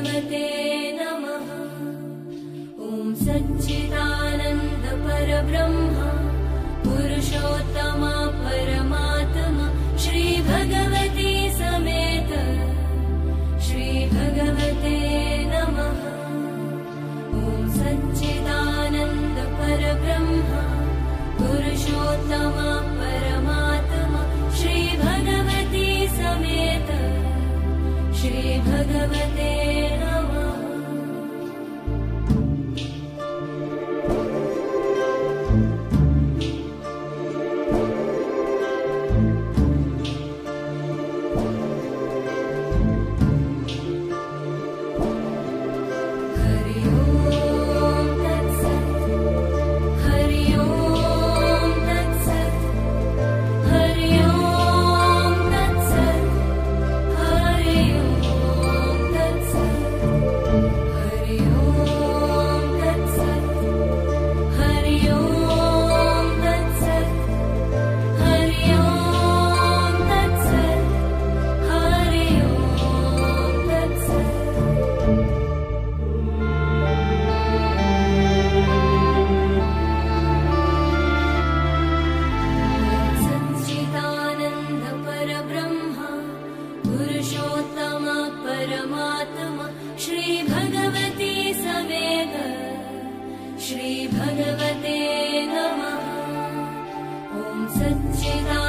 श्रीभगवते नमः। ॐ सच्चिदानन्द परब्रह्म पुरुषोत्तमा परमात्मा। श्रीभगवती समेत। श्रीभगवते नमः। ॐ सच्चिदानन्द परब्रह्म पुरुषोत्तमा परमात्मा। श्रीभगवती समेत। श्रीभगवते श्रीभगवते नमः। ॐ सच्चिदानन्दपरब्रह्म।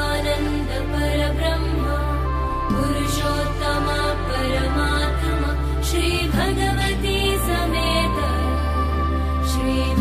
पुरुषोत्तम परमात्म। श्रीभगवती समेत। श्री